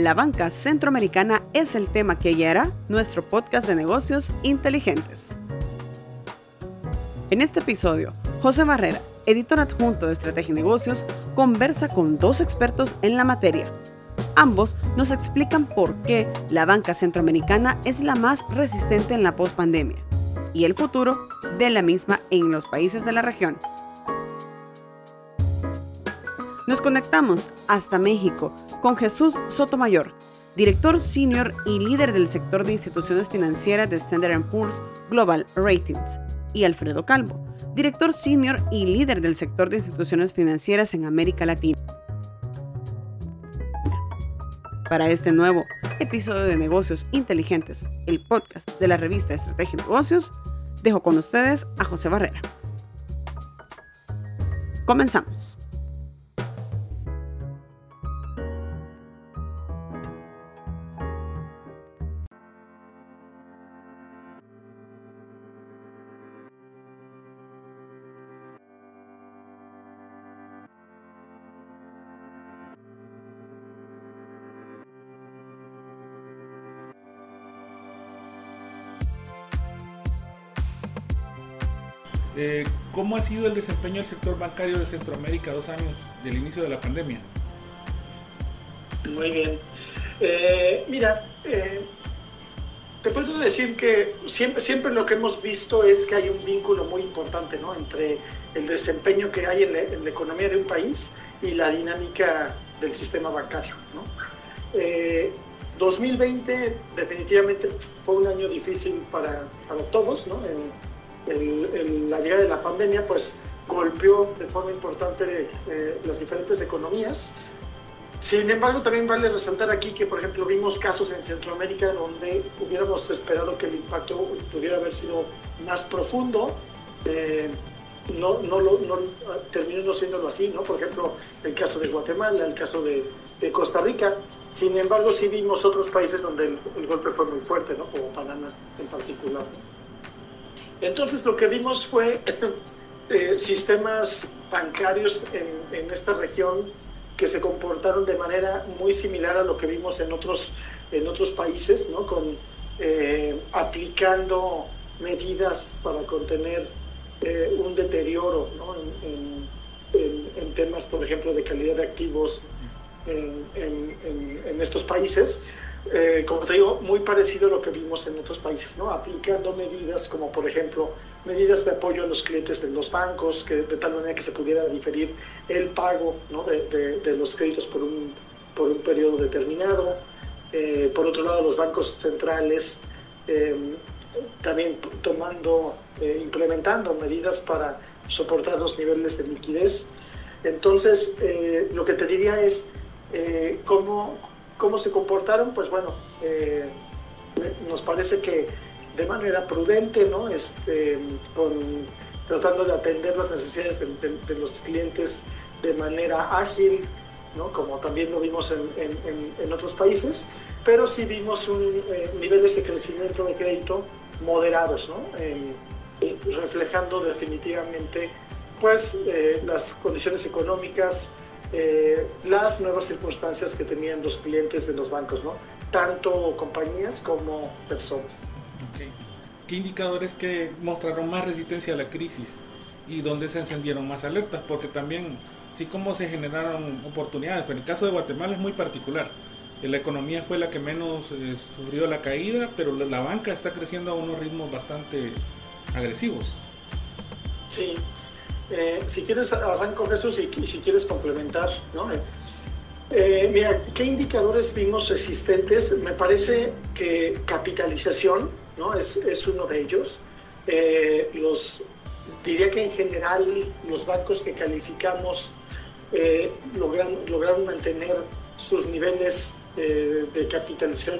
La banca centroamericana es el tema que guiará nuestro podcast de negocios inteligentes. En este episodio, José Barrera, editor adjunto de Estrategia y Negocios, conversa con dos expertos en la materia. Ambos nos explican por qué la banca centroamericana es la más resistente en la pospandemia y el futuro de la misma en los países de la región. Nos conectamos hasta México con Jesús Sotomayor, director senior y líder del sector de instituciones financieras de Standard Poor's Global Ratings, y Alfredo Calvo, director senior y líder del sector de instituciones financieras en América Latina. Para este nuevo episodio de Negocios Inteligentes, el podcast de la revista Estrategia y Negocios, dejo con ustedes a José Barrera. Comenzamos. Eh, ¿Cómo ha sido el desempeño del sector bancario de Centroamérica dos años del inicio de la pandemia? Muy bien. Eh, mira, eh, te puedo decir que siempre, siempre lo que hemos visto es que hay un vínculo muy importante ¿no? entre el desempeño que hay en la, economía de un país y la dinámica del sistema bancario. ¿no? 2020 definitivamente fue un año difícil para todos, ¿no? La llegada de la pandemia pues golpeó de forma importante eh, las diferentes economías. Sin embargo, también vale resaltar aquí que, por ejemplo, vimos casos en Centroamérica donde hubiéramos esperado que el impacto pudiera haber sido más profundo. Eh, no, no, no, terminó no siéndolo así, ¿no? Por ejemplo, el caso de Guatemala, el caso de, de Costa Rica. Sin embargo, sí vimos otros países donde el, el, golpe fue muy fuerte, ¿no? Como Panamá en particular. Entonces lo que vimos fue eh, sistemas bancarios en, esta región que se comportaron de manera muy similar a lo que vimos en otros, en otros países, ¿no? Con, eh, aplicando medidas para contener eh, un deterioro en, temas, por ejemplo, de calidad de activos en, estos países. Eh, como te digo, muy parecido a lo que vimos en otros países, ¿no? aplicando medidas como por ejemplo medidas de apoyo a los clientes de los bancos, que, de tal manera que se pudiera diferir el pago ¿no? de, de, los créditos por un, por un periodo determinado. Eh, por otro lado, los bancos centrales eh, también tomando, implementando medidas para soportar los niveles de liquidez. Entonces, lo que te diría es cómo, ¿Cómo se comportaron? Pues bueno, eh, nos parece que de manera prudente, ¿no? Este, tratando de atender las necesidades de, los clientes de manera ágil, ¿no? como también lo vimos en, otros países, pero sí vimos un, eh, niveles de crecimiento de crédito moderados, ¿no? reflejando definitivamente pues, eh, las condiciones económicas eh, las nuevas circunstancias que tenían los clientes de los bancos, ¿no? tanto compañías como personas. ¿Qué indicadores que mostraron más resistencia a la crisis y dónde se encendieron más alertas? Porque también, sí como se generaron oportunidades, pero el caso de Guatemala es muy particular. La economía fue la que menos eh, sufrió la caída, pero la, la banca está creciendo a unos ritmos bastante agresivos. Sí, eh, si quieres, arranco Jesús y, si quieres complementar, ¿no? Eh, eh, mira, ¿qué indicadores vimos existentes? Me parece que capitalización ¿no? es, uno de ellos. los, diría que en general los bancos que calificamos lograron, mantener sus niveles de capitalización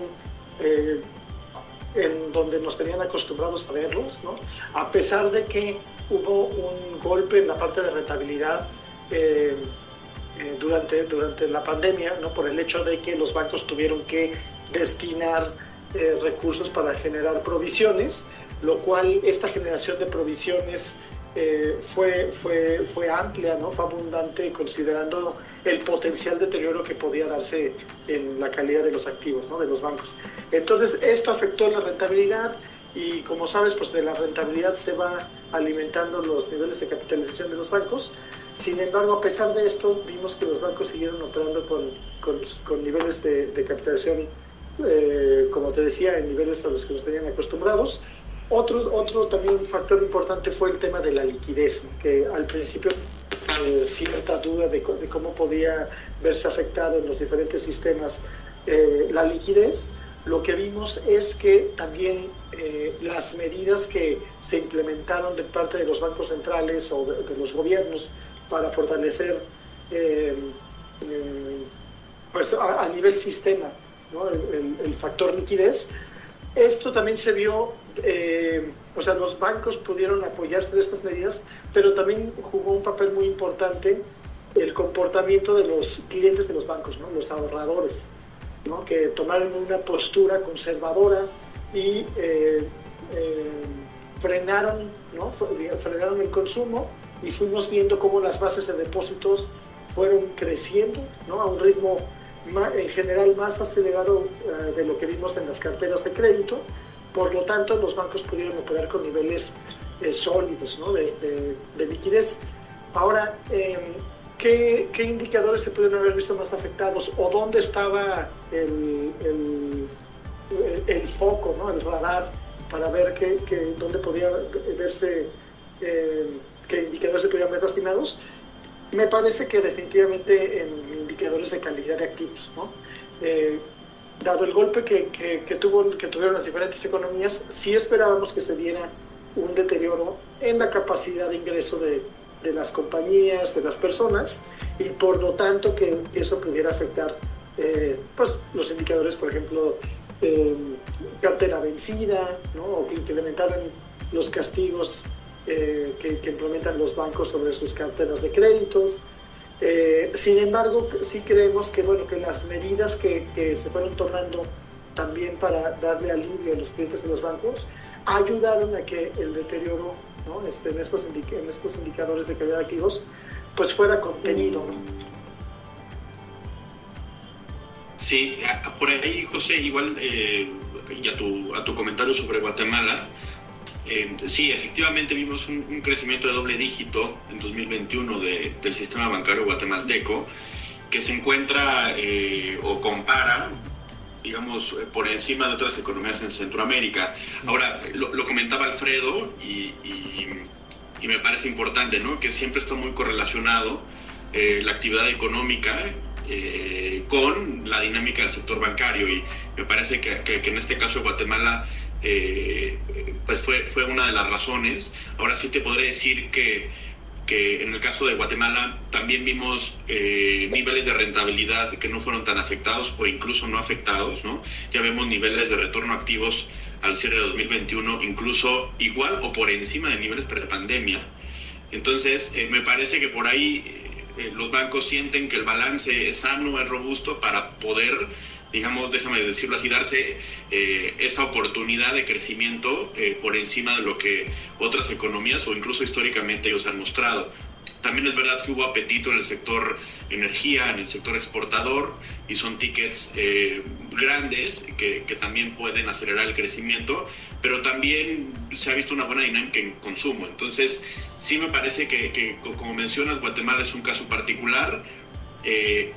en donde nos tenían acostumbrados a verlos, ¿no? a pesar de que hubo un golpe en la parte de rentabilidad eh, eh, durante, durante la pandemia, ¿no? por el hecho de que los bancos tuvieron que destinar eh, recursos para generar provisiones, lo cual esta generación de provisiones eh, fue, fue, fue amplia, ¿no? fue abundante considerando el potencial deterioro que podía darse en la calidad de los activos ¿no? de los bancos. Entonces esto afectó la rentabilidad y como sabes, pues de la rentabilidad se va alimentando los niveles de capitalización de los bancos. Sin embargo, a pesar de esto, vimos que los bancos siguieron operando con, con, con niveles de, de capitalización, eh, como te decía, en niveles a los que nos tenían acostumbrados otro, otro también factor importante fue el tema de la liquidez, que al principio eh, cierta duda de, cómo podía verse afectado en los diferentes sistemas eh, la liquidez. Lo que vimos es que también eh, las medidas que se implementaron de parte de los bancos centrales o de, los gobiernos para fortalecer pues a, nivel sistema el, el factor liquidez, esto también se vio eh, o sea, los bancos pudieron apoyarse de estas medidas, pero también jugó un papel muy importante el comportamiento de los clientes de los bancos, ¿no? los ahorradores, ¿no? que tomaron una postura conservadora y eh, eh, frenaron, ¿no? frenaron el consumo y fuimos viendo cómo las bases de depósitos fueron creciendo ¿no? a un ritmo en general más acelerado de lo que vimos en las carteras de crédito por lo tanto, los bancos pudieron operar con niveles eh, sólidos ¿no? de, de, liquidez. Ahora, em, ¿qué, ¿qué, indicadores se pudieron haber visto más afectados o dónde estaba el, el, el foco, ¿no? el radar, para ver qué, qué, dónde podía verse, em, qué indicadores se podían ver lastimados? Me parece que definitivamente en indicadores de calidad de activos. ¿no? Dado el golpe que, que, tuvo, que tuvieron las diferentes economías, sí esperábamos que se diera un deterioro en la capacidad de ingreso de, de las compañías, de las personas, y por lo tanto que eso pudiera afectar eh, pues, los indicadores, por ejemplo, eh, cartera vencida, ¿no? o que implementaran los castigos eh, que, que, implementan los bancos sobre sus carteras de créditos, eh, sin embargo, sí creemos que, bueno, que las medidas que, que, se fueron tomando también para darle alivio a los clientes de los bancos ayudaron a que el deterioro ¿no? este, en, estos en estos indicadores de calidad de activos pues fuera contenido. Sí, por ahí, José, igual eh, y a tu, a tu comentario sobre Guatemala, eh, sí, efectivamente vimos un, crecimiento de doble dígito en 2021 del sistema bancario guatemalteco, que se encuentra eh, o compara, digamos, eh, por encima de otras economías en Centroamérica. Ahora, lo, comentaba Alfredo y, me parece importante, ¿no? Que siempre está muy correlacionado la actividad económica con la dinámica del sector bancario y me parece que, en este caso Guatemala eh, pues fue, fue una de las razones. Ahora sí te podré decir que, que en el caso de Guatemala también vimos eh, niveles de rentabilidad que no fueron tan afectados o incluso no afectados, ¿no? Ya vemos niveles de retorno activos al cierre de 2021 incluso igual o por encima de niveles prepandemia. Entonces, eh, me parece que por ahí los bancos sienten que el balance es sano, es robusto para poder digamos, déjame decirlo así, darse eh, esa oportunidad de crecimiento eh, por encima de lo que otras economías o incluso históricamente ellos han mostrado. También es verdad que hubo apetito en el sector energía, en el sector exportador, y son tickets eh, grandes que, también pueden acelerar el crecimiento, pero también se ha visto una buena dinámica en consumo. Entonces, sí me parece que como mencionas, Guatemala es un caso particular eh,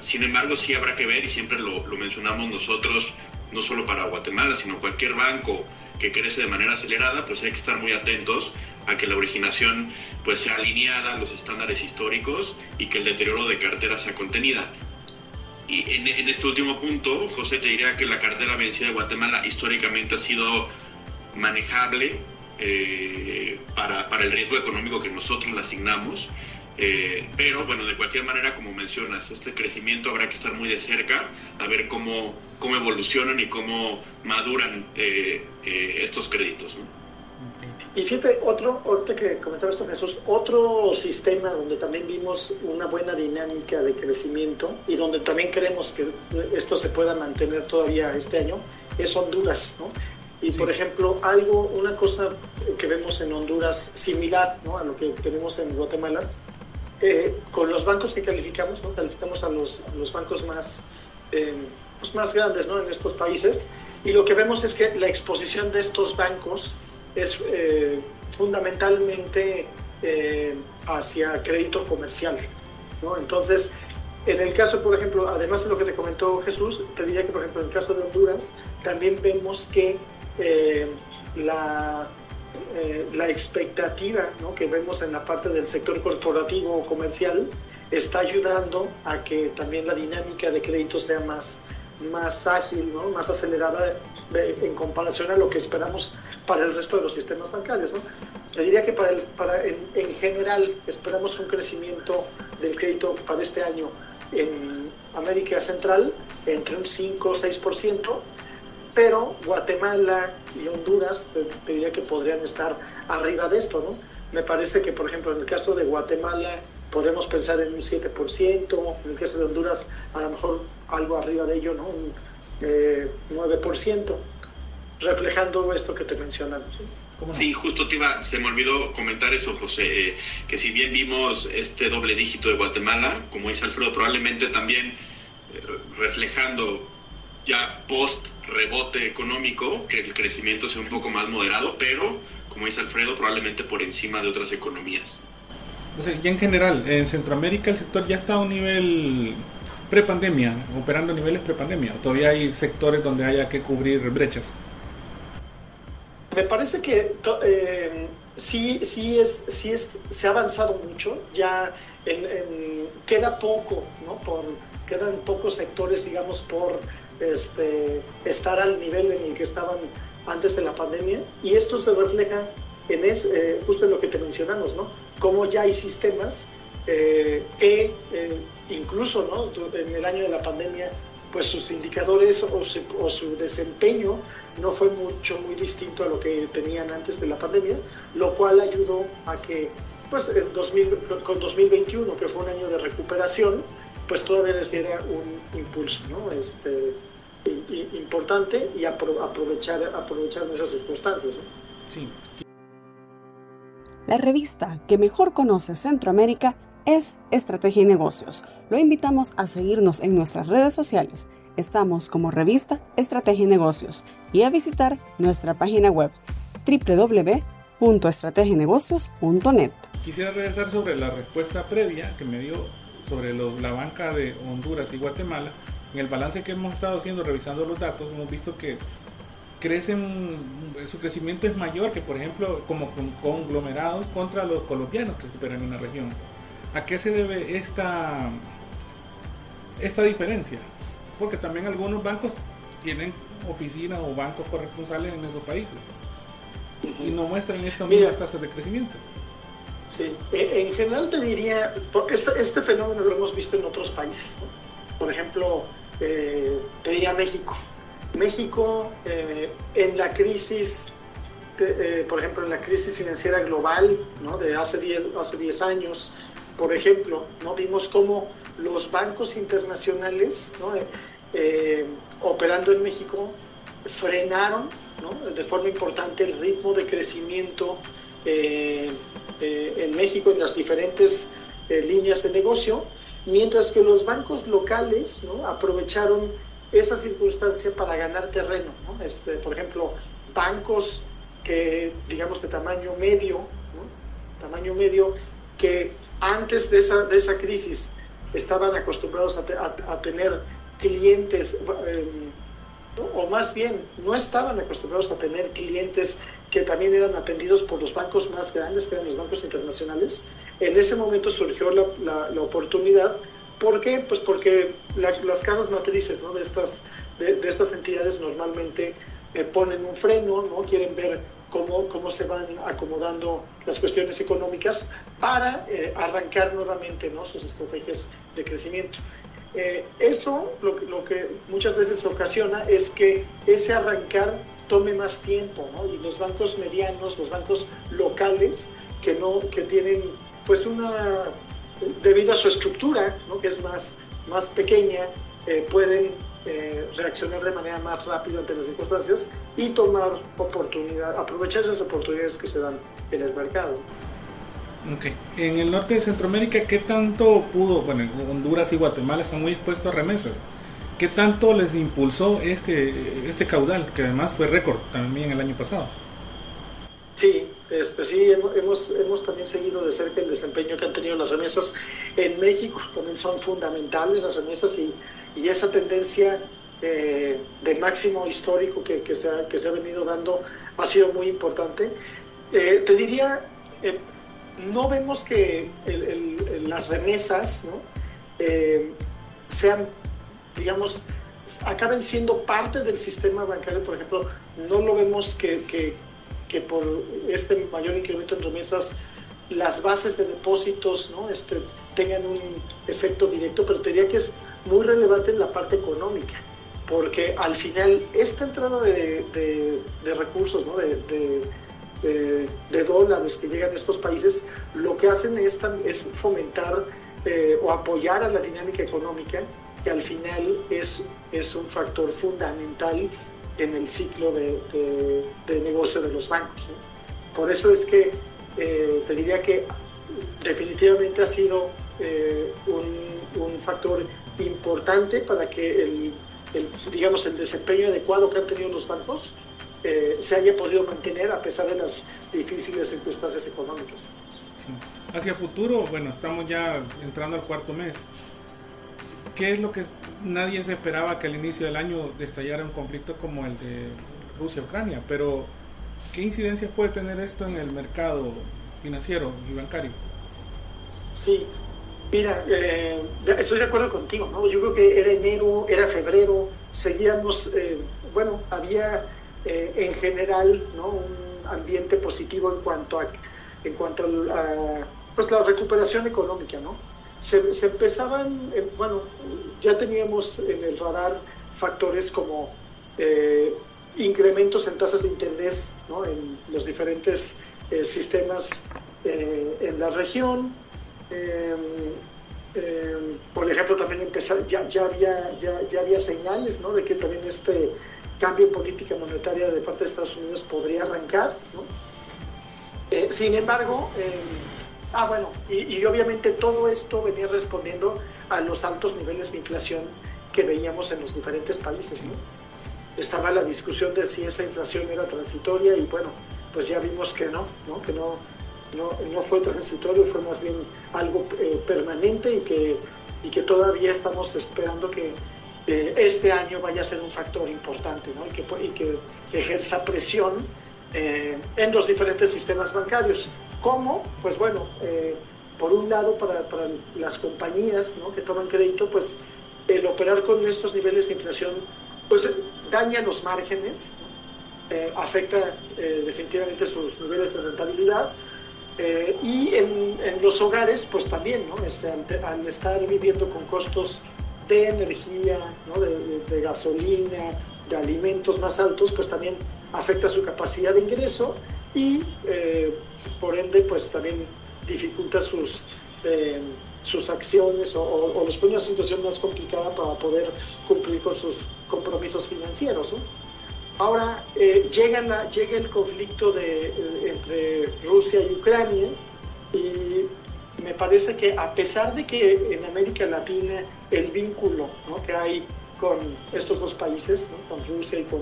sin embargo, sí habrá que ver, y siempre lo, mencionamos nosotros, no solo para Guatemala, sino cualquier banco que crece de manera acelerada, pues hay que estar muy atentos a que la originación pues sea alineada a los estándares históricos y que el deterioro de cartera sea contenida. Y en, este último punto, José, te diría que la cartera vencida de Guatemala históricamente ha sido manejable eh, para, para el riesgo económico que nosotros le asignamos eh, pero bueno, de cualquier manera, como mencionas, este crecimiento habrá que estar muy de cerca a ver cómo, cómo evolucionan y cómo maduran eh, eh, estos créditos. Y fíjate, otro, ahorita que comentaba esto Jesús, otro sistema donde también vimos una buena dinámica de crecimiento y donde también creemos que esto se pueda mantener todavía este año es Honduras. ¿no? Y por ejemplo, algo, una cosa que vemos en Honduras similar ¿no? a lo que tenemos en Guatemala, eh, con los bancos que calificamos, ¿no? calificamos a los, los bancos más, eh, pues más grandes ¿no? en estos países, y lo que vemos es que la exposición de estos bancos es eh, fundamentalmente hacia crédito comercial. ¿no? Entonces, en el caso, por ejemplo, además de lo que te comentó Jesús, te diría que, por ejemplo, en el caso de Honduras, también vemos que la eh, la expectativa ¿no? que vemos en la parte del sector corporativo o comercial está ayudando a que también la dinámica de crédito sea más, más ágil, ¿no? más acelerada en comparación a lo que esperamos para el resto de los sistemas bancarios. ¿no? Yo diría que para, el, para en, en, general esperamos un crecimiento del crédito para este año en América Central entre un 5 o 6%, pero Guatemala y Honduras te, diría que podrían estar arriba de esto, ¿no? Me parece que, por ejemplo, en el caso de Guatemala podemos pensar en un 7%, en el caso de Honduras a lo mejor algo arriba de ello, ¿no? Un 9%, eh, reflejando esto que te mencionamos. Sí, justo te iba, se me olvidó comentar eso, José, eh, que si bien vimos este doble dígito de Guatemala, como dice Alfredo, probablemente también eh, reflejando ya post rebote económico, que el crecimiento sea un poco más moderado, pero, como dice Alfredo, probablemente por encima de otras economías. O sea, ya en general, en Centroamérica el sector ya está a un nivel prepandemia, operando a niveles prepandemia. Todavía hay sectores donde haya que cubrir brechas. Me parece que eh, sí, sí, es, sí es, se ha avanzado mucho. Ya queda poco, ¿no? Por, quedan pocos sectores, digamos, por este, estar al nivel en el que estaban antes de la pandemia y esto se refleja en es, eh, justo en lo que te mencionamos, ¿no? Cómo ya hay sistemas eh, que eh, incluso ¿no? en el año de la pandemia pues sus indicadores o su, desempeño no fue mucho, muy distinto a lo que tenían antes de la pandemia, lo cual ayudó a que pues en 2000, con 2021, que fue un año de recuperación, pues todavía les diera un impulso, ¿no? Este, importante y aprovechar, aprovechar esas circunstancias. Sí. La revista que mejor conoce Centroamérica es Estrategia y Negocios. Lo invitamos a seguirnos en nuestras redes sociales. Estamos como revista Estrategia y Negocios y a visitar nuestra página web www.estrategienegocios.net. Quisiera regresar sobre la respuesta previa que me dio sobre la banca de Honduras y Guatemala en el balance que hemos estado haciendo, revisando los datos, hemos visto que crecen, su crecimiento es mayor que, por ejemplo, como conglomerados contra los colombianos que superan una región. ¿A qué se debe esta, esta diferencia? Porque también algunos bancos tienen oficinas o bancos corresponsales en esos países y no muestran estas mismas tasas de crecimiento. Sí, e, en general te diría, este, este fenómeno lo hemos visto en otros países. Por ejemplo, eh, te diría México. México eh, en la crisis, eh, por ejemplo, en la crisis financiera global ¿no? de hace 10 hace diez años, por ejemplo, ¿no? vimos cómo los bancos internacionales ¿no? operando en México frenaron de forma importante el ritmo de crecimiento en México en las diferentes líneas de negocio mientras que los bancos locales ¿no? aprovecharon esa circunstancia para ganar terreno. ¿no? Este, por ejemplo, bancos que, digamos, de tamaño medio, ¿no? tamaño medio, que antes de esa, de esa crisis estaban acostumbrados a, a, tener clientes, eh, o más bien, no estaban acostumbrados a tener clientes que también eran atendidos por los bancos más grandes, que eran los bancos internacionales, en ese momento surgió la, la, oportunidad. ¿Por qué? Pues porque las casas matrices ¿no? de, estas, de, estas entidades normalmente eh, ponen un freno, ¿no? quieren ver cómo, cómo se van acomodando las cuestiones económicas para eh, arrancar nuevamente ¿no? sus estrategias de crecimiento. Eh, eso lo, lo, que muchas veces ocasiona es que ese arrancar tome más tiempo, ¿no? Y los bancos medianos, los bancos locales, que, no, que tienen pues una, debido a su estructura, ¿no? que es más, más pequeña, eh, pueden eh, reaccionar de manera más rápida ante las circunstancias y tomar oportunidad, aprovechar esas oportunidades que se dan en el mercado. Ok. En el norte de Centroamérica, ¿qué tanto pudo, bueno, Honduras y Guatemala están muy expuestos a remesas? ¿Qué tanto les impulsó este, este caudal, que además fue récord también el año pasado? Sí, este, sí, hemos, hemos también seguido de cerca el desempeño que han tenido las remesas en México. También son fundamentales las remesas y, y esa tendencia eh, de máximo histórico que, que, se ha, que se ha venido dando ha sido muy importante. Eh, te diría, eh, no vemos que las remesas ¿no? sean, digamos, acaben siendo parte del sistema bancario, por ejemplo, no lo vemos que, que por este mayor incremento en remesas las bases de depósitos ¿no? este, tengan un efecto directo, pero te diría que es muy relevante en la parte económica, porque al final esta entrada de, de, recursos, ¿no? de, de, dólares que llegan a estos países, lo que hacen es, es fomentar eh, o apoyar a la dinámica económica, que al final es, es un factor fundamental en el ciclo de, negocio de los bancos. Por eso es que eh, te diría que definitivamente ha sido eh, un, un, factor importante para que el, digamos, el desempeño adecuado que han tenido los bancos eh, se haya podido mantener a pesar de las difíciles circunstancias económicas. Hacia futuro, bueno, estamos ya entrando al cuarto mes. ¿Qué es lo que nadie se esperaba que al inicio del año estallara un conflicto como el de Rusia-Ucrania? Pero, ¿qué incidencias puede tener esto en el mercado financiero y bancario? Sí, Mira, eh, estoy de acuerdo contigo, ¿no? Yo creo que era enero, era febrero, seguíamos, eh, bueno, había eh, en general, ¿no? Un ambiente positivo en cuanto a, en cuanto a, pues la recuperación económica, ¿no? Se, se empezaban, bueno, ya teníamos en el radar factores como incrementos en tasas de interés, ¿no? En los diferentes sistemas en la región, Em, em, por ejemplo, también empezar, ya, ya, había, ya, ya, había señales ¿no? de que también este cambio en política monetaria de parte de Estados Unidos podría arrancar. ¿no? Eh, sin embargo, em, ah, bueno, y, y, obviamente todo esto venía respondiendo a los altos niveles de inflación que veíamos en los diferentes países. ¿no? Estaba la discusión de si esa inflación era transitoria y bueno, pues ya vimos que no, ¿no? que no, no, no fue transitorio, fue más bien algo eh, permanente y que, y que todavía estamos esperando que eh, este año vaya a ser un factor importante ¿no? y, que, y que ejerza presión eh, en los diferentes sistemas bancarios. ¿Cómo? Pues bueno, por un lado para, para las compañías ¿no? que toman crédito, pues el operar con estos niveles de inflación pues daña los márgenes, afecta definitivamente sus niveles de rentabilidad eh, y en, los hogares, pues también, ¿no? Este, al, estar viviendo con costos de energía, ¿no? de, gasolina, de alimentos más altos, pues también afecta su capacidad de ingreso y eh, por ende, pues también dificulta sus, eh, sus acciones o, o, los pone una situación más complicada para poder cumplir con sus compromisos financieros. ¿no? Ahora eh, llega, llega, el conflicto de, eh, entre Rusia y Ucrania y me parece que a pesar de que en América Latina el vínculo que hay con estos dos países, con Rusia y con,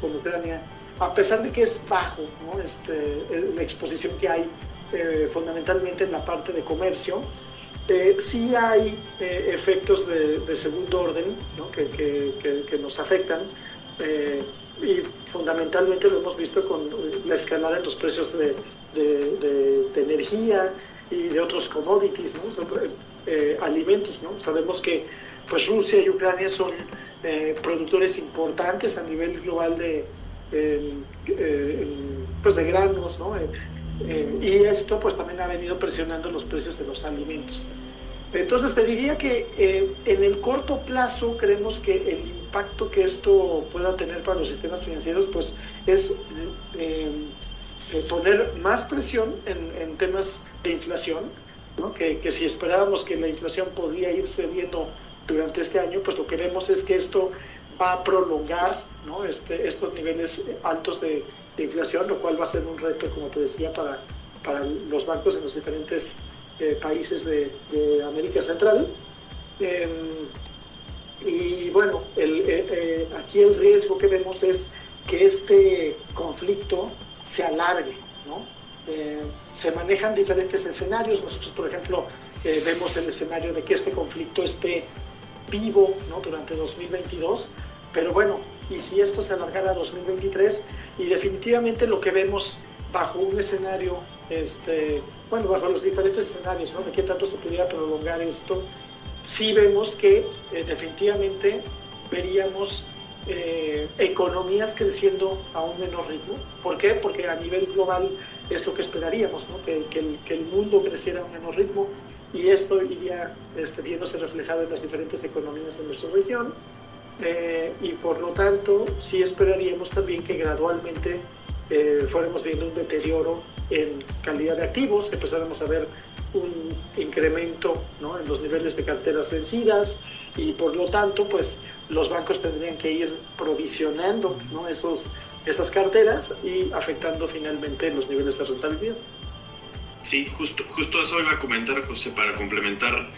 con, Ucrania, a pesar de que es bajo este, la exposición que hay eh, fundamentalmente en la parte de comercio, sí hay efectos de, segundo orden que, nos afectan y fundamentalmente lo hemos visto con la escalada en los precios de, energía y de otros commodities, eh, alimentos. Sabemos que pues, Rusia y Ucrania son eh, productores importantes a nivel global de, pues, de granos, ¿no? Eh, y esto pues también ha venido presionando los precios de los alimentos. Entonces te diría que en el corto plazo creemos que el impacto que esto pueda tener para los sistemas financieros, pues es eh, eh, poner más presión en, temas de inflación, que, que, si esperábamos que la inflación podría irse viendo durante este año, pues lo que vemos es que esto va a prolongar ¿no? este, estos niveles altos de, inflación, lo cual va a ser un reto, como te decía, para, para los bancos en los diferentes eh, países de, América Central. Em, y bueno, eh, eh, aquí el riesgo que vemos es que este conflicto se alargue, ¿no? se manejan diferentes escenarios. Nosotros, por ejemplo, vemos el escenario de que este conflicto esté vivo durante 2022, pero bueno, y si esto se alargara a 2023, y definitivamente lo que vemos bajo un escenario, este, bueno, bajo los diferentes escenarios, ¿no? De qué tanto se pudiera prolongar esto, sí vemos que eh, definitivamente veríamos eh, economías creciendo a un menor ritmo. ¿Por qué? Porque a nivel global es lo que esperaríamos, ¿no? que, que, el, que, el, mundo creciera a un menor ritmo y esto iría este, viéndose reflejado en las diferentes economías de nuestra región. Eh, y por lo tanto, sí esperaríamos también que gradualmente eh, fuéramos viendo un deterioro en calidad de activos, empezáramos a ver un incremento ¿no? en los niveles de carteras vencidas y por lo tanto, pues los bancos tendrían que ir provisionando. Esos, esas carteras y afectando finalmente los niveles de rentabilidad. Sí, justo, justo eso iba a comentar, José, para complementar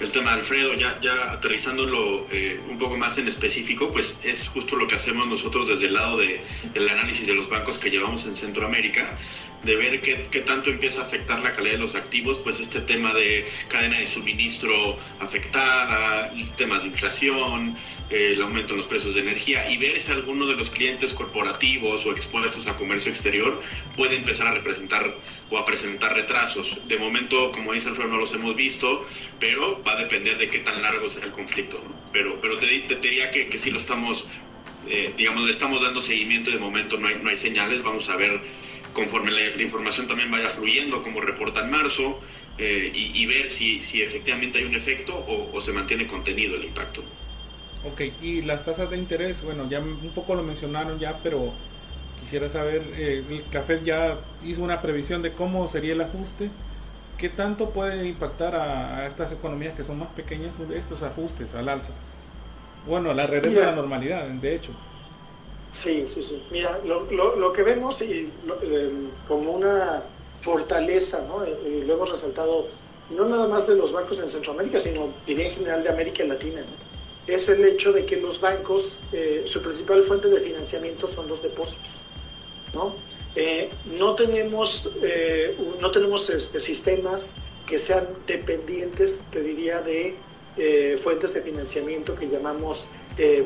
el tema de Alfredo, ya, ya aterrizándolo eh, un poco más en específico, pues es justo lo que hacemos nosotros desde el lado de, del análisis de los bancos que llevamos en Centroamérica, de ver qué, qué, tanto empieza a afectar la calidad de los activos, pues este tema de cadena de suministro afectada, temas de inflación, el aumento en los precios de energía y ver si alguno de los clientes corporativos o expuestos a comercio exterior puede empezar a representar o a presentar retrasos. De momento, como dice Alfredo, no los hemos visto, pero va a depender de qué tan largo sea el conflicto. Pero, pero te, diría que, que sí lo estamos, eh, digamos, le estamos dando seguimiento de momento no hay, no hay señales, vamos a ver conforme la, información también vaya fluyendo, como reporta en marzo, eh, y, ver si, si efectivamente hay un efecto o, o se mantiene contenido el impacto. Ok, y las tasas de interés, bueno, ya un poco lo mencionaron ya, pero quisiera saber, eh, el café ya hizo una previsión de cómo sería el ajuste. ¿Qué tanto puede impactar a, estas economías que son más pequeñas estos ajustes al alza? Bueno, la regreso de la normalidad, de hecho. Sí, sí, sí. Mira, lo, lo, que vemos y em, como una fortaleza, ¿no? Y lo hemos resaltado no nada más de los bancos en Centroamérica, sino diría en general de América Latina, es el hecho de que los bancos, eh, su principal fuente de financiamiento son los depósitos. No, eh, no tenemos, eh, no tenemos este, sistemas que sean dependientes, te diría, de fuentes de financiamiento que llamamos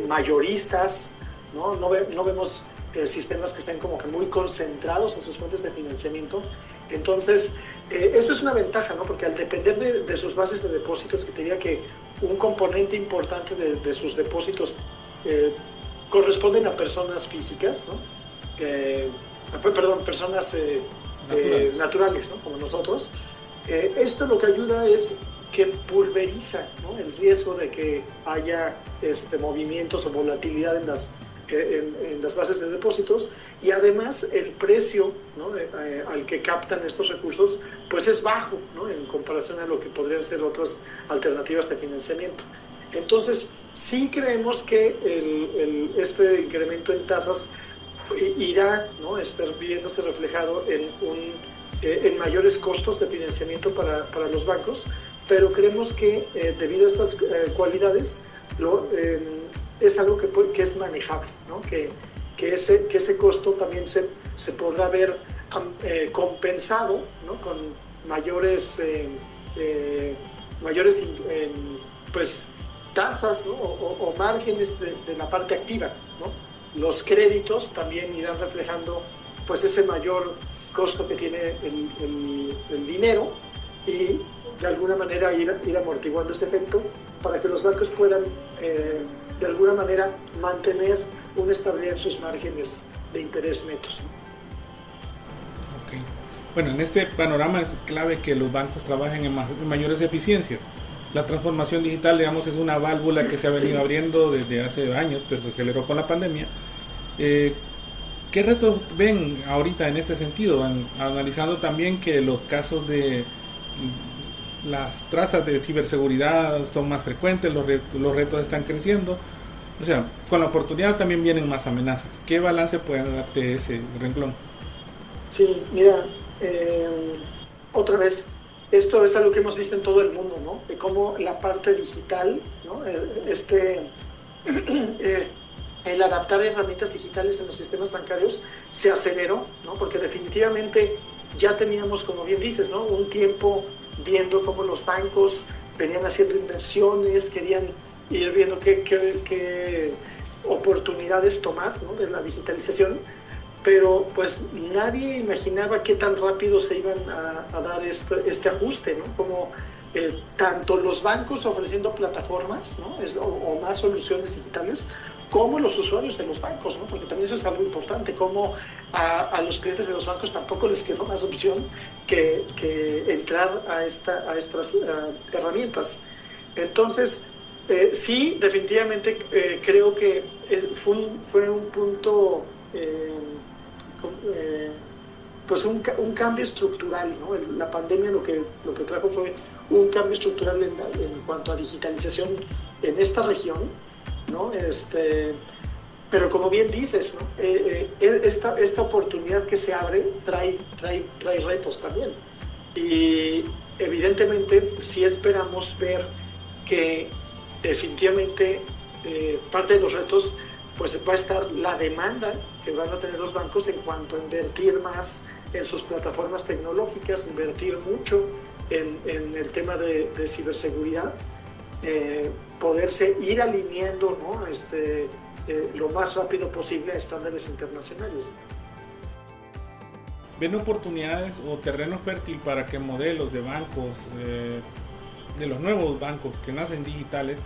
mayoristas. No, no, no vemos sistemas que estén como que muy concentrados en sus fuentes de financiamiento. Entonces, esto es una ventaja, ¿no? Porque al depender de, de sus bases de depósitos, que te diría que un componente importante de, sus depósitos eh, corresponden a personas físicas, ¿no? Eh, perdón, personas eh, naturales. ¿no? como nosotros. esto lo que ayuda es que pulveriza ¿no? el riesgo de que haya este, movimientos o volatilidad en las, en, las bases de depósitos y además el precio ¿no? al que captan estos recursos pues es bajo ¿no? en comparación a lo que podrían ser otras alternativas de financiamiento. Entonces, sí creemos que el, este incremento en tasas irá ¿no? estar viéndose reflejado en, un, eh, en mayores costos de financiamiento para, para los bancos, pero creemos que eh, debido a estas eh, cualidades lo, es algo que, que es manejable, ¿no? que, que, ese, que ese costo también se, se podrá ver compensado ¿no? con mayores mayores pues, tasas o, márgenes de, la parte activa. ¿no? Los créditos también irán reflejando pues, ese mayor costo que tiene el, el, dinero y de alguna manera ir, ir, amortiguando ese efecto para que los bancos puedan eh, de alguna manera mantener una estabilidad en sus márgenes de interés netos. Bueno, en este panorama es clave que los bancos trabajen en, mayores eficiencias. La transformación digital, digamos, es una válvula que se ha venido abriendo desde hace años, pero se aceleró con la pandemia. Eh, ¿Qué retos ven ahorita en este sentido? analizando también que los casos de las trazas de ciberseguridad son más frecuentes, los retos, los retos están creciendo. O sea, con la oportunidad también vienen más amenazas. ¿Qué balance pueden darte ese renglón? Sí, mira, eh, otra vez, esto es algo que hemos visto en todo el mundo, ¿no? De cómo la parte digital, ¿no? Eh, este, eh, el adaptar herramientas digitales en los sistemas bancarios se aceleró, ¿no? Porque definitivamente ya teníamos, como bien dices, ¿no? Un tiempo viendo cómo los bancos venían haciendo inversiones, querían ir viendo qué, qué, oportunidades tomar ¿no? de la digitalización, pero pues nadie imaginaba qué tan rápido se iban a, dar este, este, ajuste, ¿no? Como eh, tanto los bancos ofreciendo plataformas o, más soluciones digitales, como los usuarios de los bancos, porque también eso es algo importante, como a, los clientes de los bancos tampoco les quedó más opción que, entrar a, esta, a estas herramientas. Entonces, eh, sí, definitivamente eh, creo que fue, un, punto, eh, pues un, cambio estructural. La pandemia lo que trajo fue un cambio estructural en, en cuanto a digitalización en esta región, ¿no? Este, pero como bien dices, esta, esta oportunidad que se abre trae, trae, trae retos también. Y evidentemente sí esperamos ver que definitivamente eh, parte de los retos pues va a estar la demanda que van a tener los bancos en cuanto a invertir más en sus plataformas tecnológicas, invertir mucho en, el tema de, ciberseguridad, eh, poderse ir alineando ¿no? este, eh, lo más rápido posible a estándares internacionales. ¿Ven oportunidades o terreno fértil para que modelos de bancos de los nuevos bancos que nacen digitales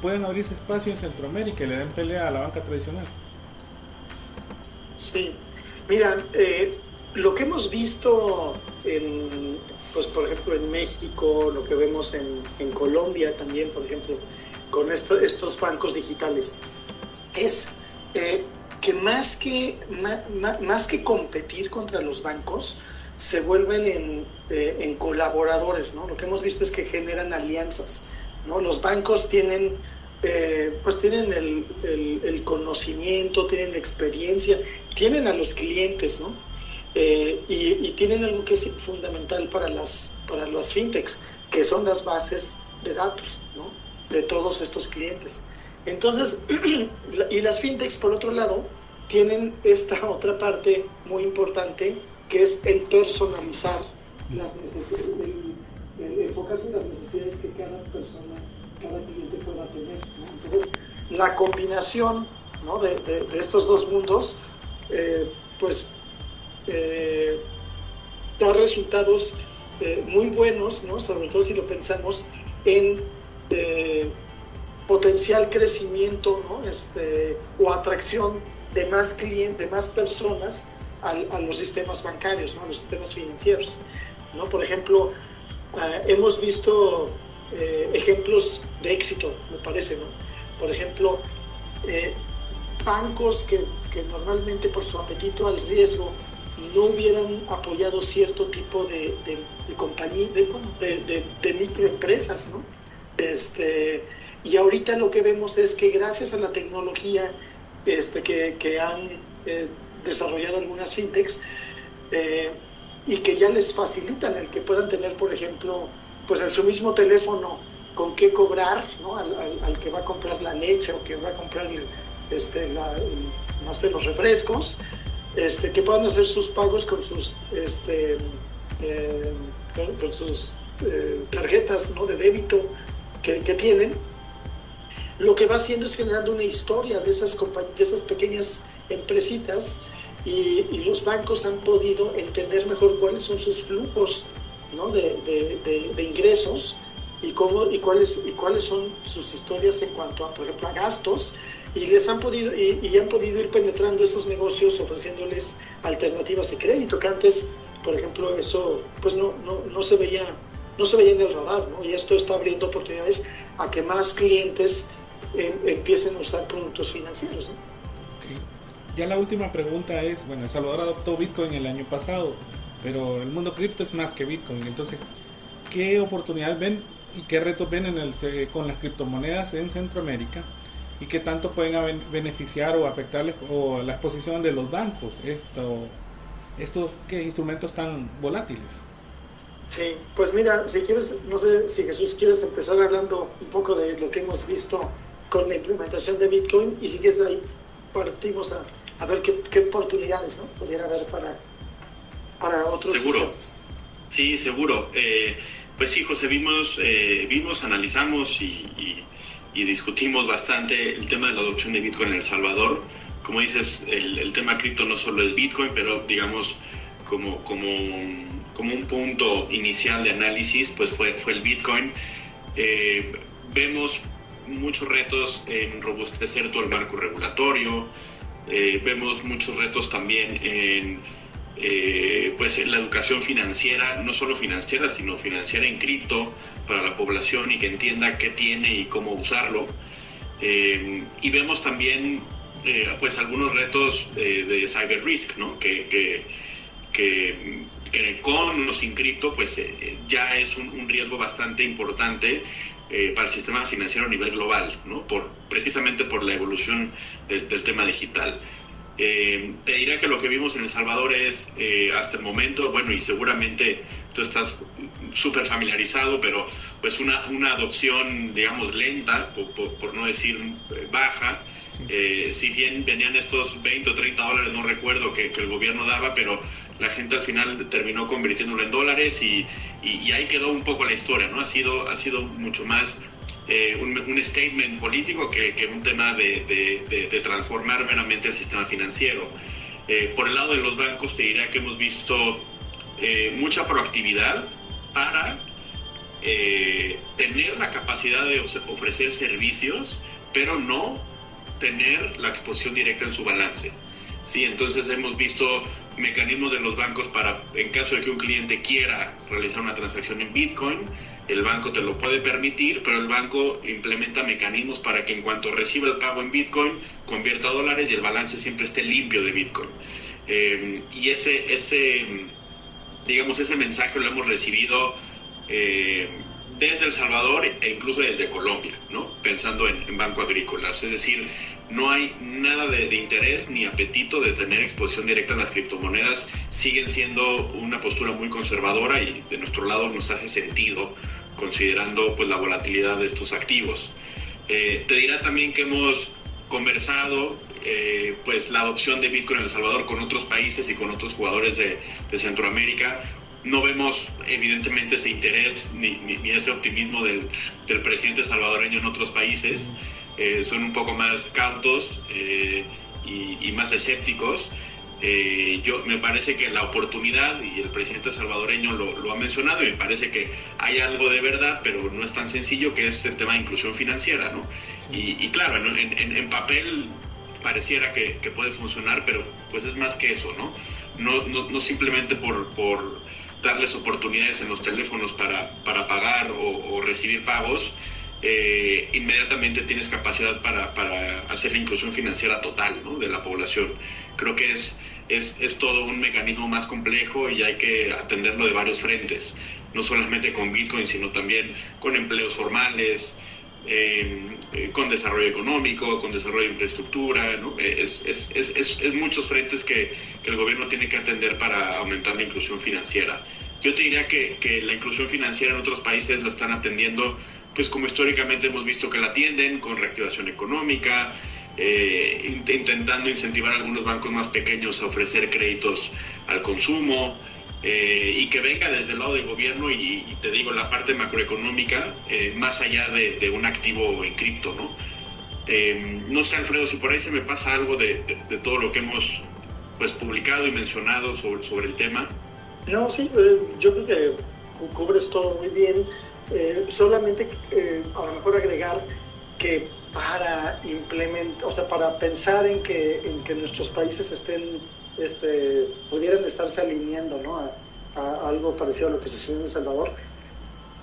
pueden abrirse espacio en Centroamérica y le den pelea a la banca tradicional. Sí, mira, eh, lo que hemos visto en, pues por ejemplo en México, lo que vemos en, en Colombia también, por ejemplo, con estos bancos digitales, es eh, que, más que más que competir contra los bancos, se vuelven en, eh, en, colaboradores, ¿no? Lo que hemos visto es que generan alianzas, ¿no? Los bancos tienen, eh, pues tienen el, el, conocimiento, tienen la experiencia, tienen a los clientes, ¿no? Eh, y, y, tienen algo que es fundamental para las, para las fintechs, que son las bases de datos, ¿no? De todos estos clientes. Entonces, y las fintechs, por otro lado, tienen esta otra parte muy importante que es el personalizar las necesidades, el, enfocarse en las necesidades que cada persona, cada cliente pueda tener. Entonces, la combinación ¿no? de, de, estos dos mundos, eh, pues, eh, da resultados eh, muy buenos, ¿no? sobre todo si lo pensamos en potencial crecimiento ¿no? este, o atracción de más clientes, de más personas a, los sistemas bancarios, ¿no? a los sistemas financieros. ¿no? Por ejemplo, eh, hemos visto eh, ejemplos de éxito, me parece. ¿no? Por ejemplo, eh, bancos que, que, normalmente por su apetito al riesgo no hubieran apoyado cierto tipo de, de, compañía, de, de, microempresas. ¿no? Este, y ahorita lo que vemos es que gracias a la tecnología este, que, que han desarrollado algunas fintechs eh, y que ya les facilitan el que puedan tener, por ejemplo, pues en su mismo teléfono con qué cobrar ¿no? al, que va a comprar la leche o que va a comprar este, no sé, los refrescos, este, que puedan hacer sus pagos con sus, este, eh, con, sus eh, tarjetas ¿no? de débito que, que, tienen, lo que va haciendo es generando una historia de esas, de esas pequeñas empresitas y, los bancos han podido entender mejor cuáles son sus flujos ¿no? de, de, de, ingresos y, cómo, y, cuáles, y cuáles son sus historias en cuanto a, por ejemplo, a gastos y les han podido y, han podido ir penetrando esos negocios ofreciéndoles alternativas de crédito que antes por ejemplo eso pues no, no, no se veía no se veía en el radar ¿no? y esto está abriendo oportunidades a que más clientes em, empiecen a usar productos financieros. Ya la última pregunta es, bueno, El Salvador adoptó Bitcoin el año pasado, pero el mundo cripto es más que Bitcoin. Entonces, ¿qué oportunidades ven y qué retos ven en el, con las criptomonedas en Centroamérica? Y qué tanto pueden beneficiar o afectarles o la exposición de los bancos esto, estos ¿qué, instrumentos tan volátiles. Sí, pues mira, si quieres, no sé si Jesús quieres empezar hablando un poco de lo que hemos visto con la implementación de Bitcoin y si quieres ahí partimos a, a ver qué, qué, oportunidades ¿no? pudiera haber para, para otros Seguro. Sí, seguro. Eh, pues sí, José, vimos, eh, vimos analizamos y, y, discutimos bastante el tema de la adopción de Bitcoin en El Salvador. Como dices, el, el tema cripto no solo es Bitcoin, pero digamos como, como, como un punto inicial de análisis, pues fue, fue el Bitcoin. Eh, vemos muchos retos en robustecer todo el marco regulatorio, eh, vemos muchos retos también en eh, pues la educación financiera, no solo financiera, sino financiera en cripto para la población y que entienda qué tiene y cómo usarlo. Eh, y vemos también pues algunos retos de cyber risk, ¿no? que, que, con o sin cripto pues ya es un, riesgo bastante importante eh, para el sistema financiero a nivel global, ¿no? por, precisamente por la evolución del, tema digital. Eh, te diré que lo que vimos en El Salvador es, eh, hasta el momento, bueno, y seguramente tú estás súper familiarizado, pero pues una, una adopción, digamos, lenta, por, no decir baja, si bien venían estos 20 o 30 dólares, no recuerdo que, el gobierno daba, pero la gente al final terminó convirtiéndolo en dólares y, y, ahí quedó un poco la historia, ¿no? Ha sido, ha sido mucho más eh, un, un, statement político que, que un tema de, de, de, transformar meramente el sistema financiero. Eh, por el lado de los bancos te diría que hemos visto eh, mucha proactividad para tener la capacidad de ofrecer servicios, pero no tener la exposición directa en su balance. Sí, entonces hemos visto mecanismos de los bancos para, en caso de que un cliente quiera realizar una transacción en Bitcoin, el banco te lo puede permitir, pero el banco implementa mecanismos para que en cuanto reciba el pago en Bitcoin, convierta a dólares y el balance siempre esté limpio de Bitcoin. Eh, y ese, ese, digamos, ese mensaje lo hemos recibido eh, desde El Salvador e incluso desde Colombia, ¿no? Pensando en, en Banco Agrícola. Es decir, no hay nada de, interés ni apetito de tener exposición directa a las criptomonedas. Siguen siendo una postura muy conservadora y de nuestro lado nos hace sentido considerando pues la volatilidad de estos activos. Eh, te dirá también que hemos conversado eh, pues la adopción de Bitcoin en El Salvador con otros países y con otros jugadores de, Centroamérica. No vemos evidentemente ese interés ni, ni, ese optimismo del, del presidente salvadoreño en otros países. Eh, son un poco más cautos y, más escépticos. Eh, yo me parece que la oportunidad, y el presidente salvadoreño lo, ha mencionado, y me parece que hay algo de verdad, pero no es tan sencillo, que es el tema de inclusión financiera, ¿no? Y, claro, en, papel pareciera que, puede funcionar, pero pues es más que eso, ¿no? No, no, simplemente por, por, darles oportunidades en los teléfonos para, para pagar o, o recibir pagos, eh, inmediatamente tienes capacidad para, para, hacer la inclusión financiera total ¿no? de la población. Creo que es, es, es, todo un mecanismo más complejo y hay que atenderlo de varios frentes, no solamente con Bitcoin, sino también con empleos formales, eh, eh, con desarrollo económico, con desarrollo de infraestructura. ¿no? Es, es, es, muchos frentes que, que, el gobierno tiene que atender para aumentar la inclusión financiera. Yo te diría que, que la inclusión financiera en otros países la están atendiendo pues como históricamente hemos visto que la atienden, con reactivación económica, eh, intentando incentivar a algunos bancos más pequeños a ofrecer créditos al consumo eh, y que venga desde el lado del gobierno y, te digo la parte macroeconómica eh, más allá de, un activo en cripto, ¿no? no sé Alfredo si por ahí se me pasa algo de, todo lo que hemos pues publicado y mencionado sobre, sobre el tema. No, sí, yo creo que cubres todo muy bien. Eh, solamente eh, a lo mejor agregar que para implementar, o sea, para pensar en que, en que nuestros países estén, este, pudieran estarse alineando ¿no? a, algo parecido a lo que sucede en El Salvador,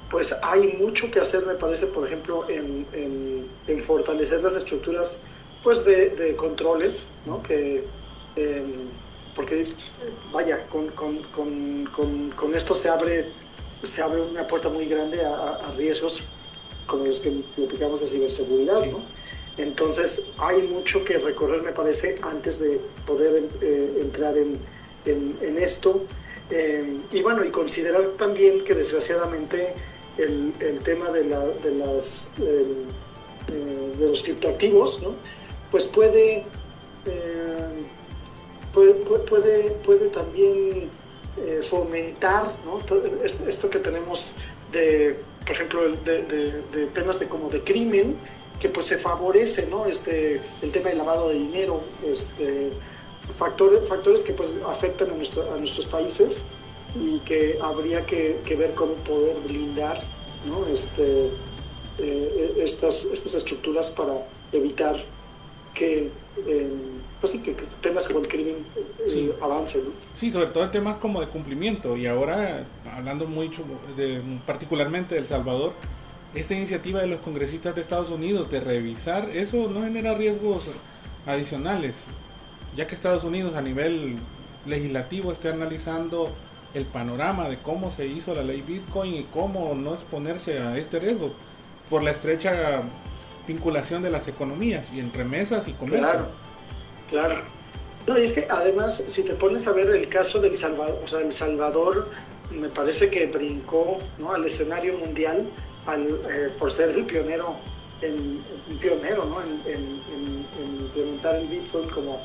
pues hay mucho que hacer, me parece, por ejemplo, en, en, fortalecer las estructuras pues de, de controles, ¿no? Que, em, porque, vaya, con, con, con, con esto se abre se abre una puerta muy grande a, riesgos como los que platicamos de ciberseguridad, ¿no? Entonces hay mucho que recorrer, me parece, antes de poder eh, entrar en, en, esto. Eh, y bueno, y considerar también que desgraciadamente el, el tema de, la, de, las, eh, de los criptoactivos, ¿no? pues puede, puede, puede, puede, también fomentar ¿no? esto que tenemos de, por ejemplo, de, de, de temas de como de crimen, que pues se favorece, ¿no? Este, el tema del lavado de dinero, este, factores, factores que pues afectan a, a nuestros países y que habría que, que, ver cómo poder blindar, ¿no? Este, eh, estas, estas estructuras para evitar que, eh, pues sí, que, temas como el crimen eh, avance, ¿no? Sí, sobre todo en temas como de cumplimiento y ahora hablando mucho de, particularmente de El Salvador, esta iniciativa de los congresistas de Estados Unidos de revisar, eso no genera riesgos adicionales, ya que Estados Unidos a nivel legislativo está analizando el panorama de cómo se hizo la ley Bitcoin y cómo no exponerse a este riesgo por la estrecha vinculación de las economías y entre mesas y comercio. Claro, claro. No, y es que además, si te pones a ver el caso del Salvador, o sea, El Salvador me parece que brincó ¿no? al escenario mundial eh, por ser el pionero, en, pionero ¿no? en, implementar el Bitcoin como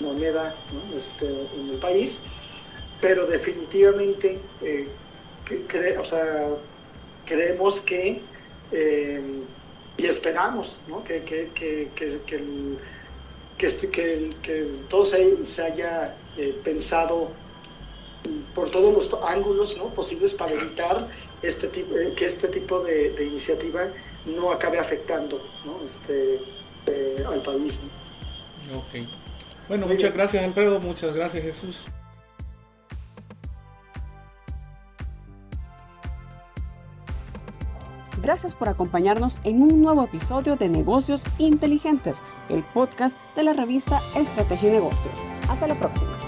moneda este, en el país, pero definitivamente eh, o sea, creemos que eh, y esperamos ¿no? que, que, que, que, el, este, que, todo se, se haya pensado por todos los ángulos ¿no? posibles para evitar este tipo, eh, que este tipo de, iniciativa no acabe afectando ¿no? este, eh, al país. Ok. Bueno, muchas gracias Alfredo, muchas gracias Jesús. Gracias por acompañarnos en un nuevo episodio de Negocios Inteligentes, el podcast de la revista Estrategia Negocios. Hasta la próxima.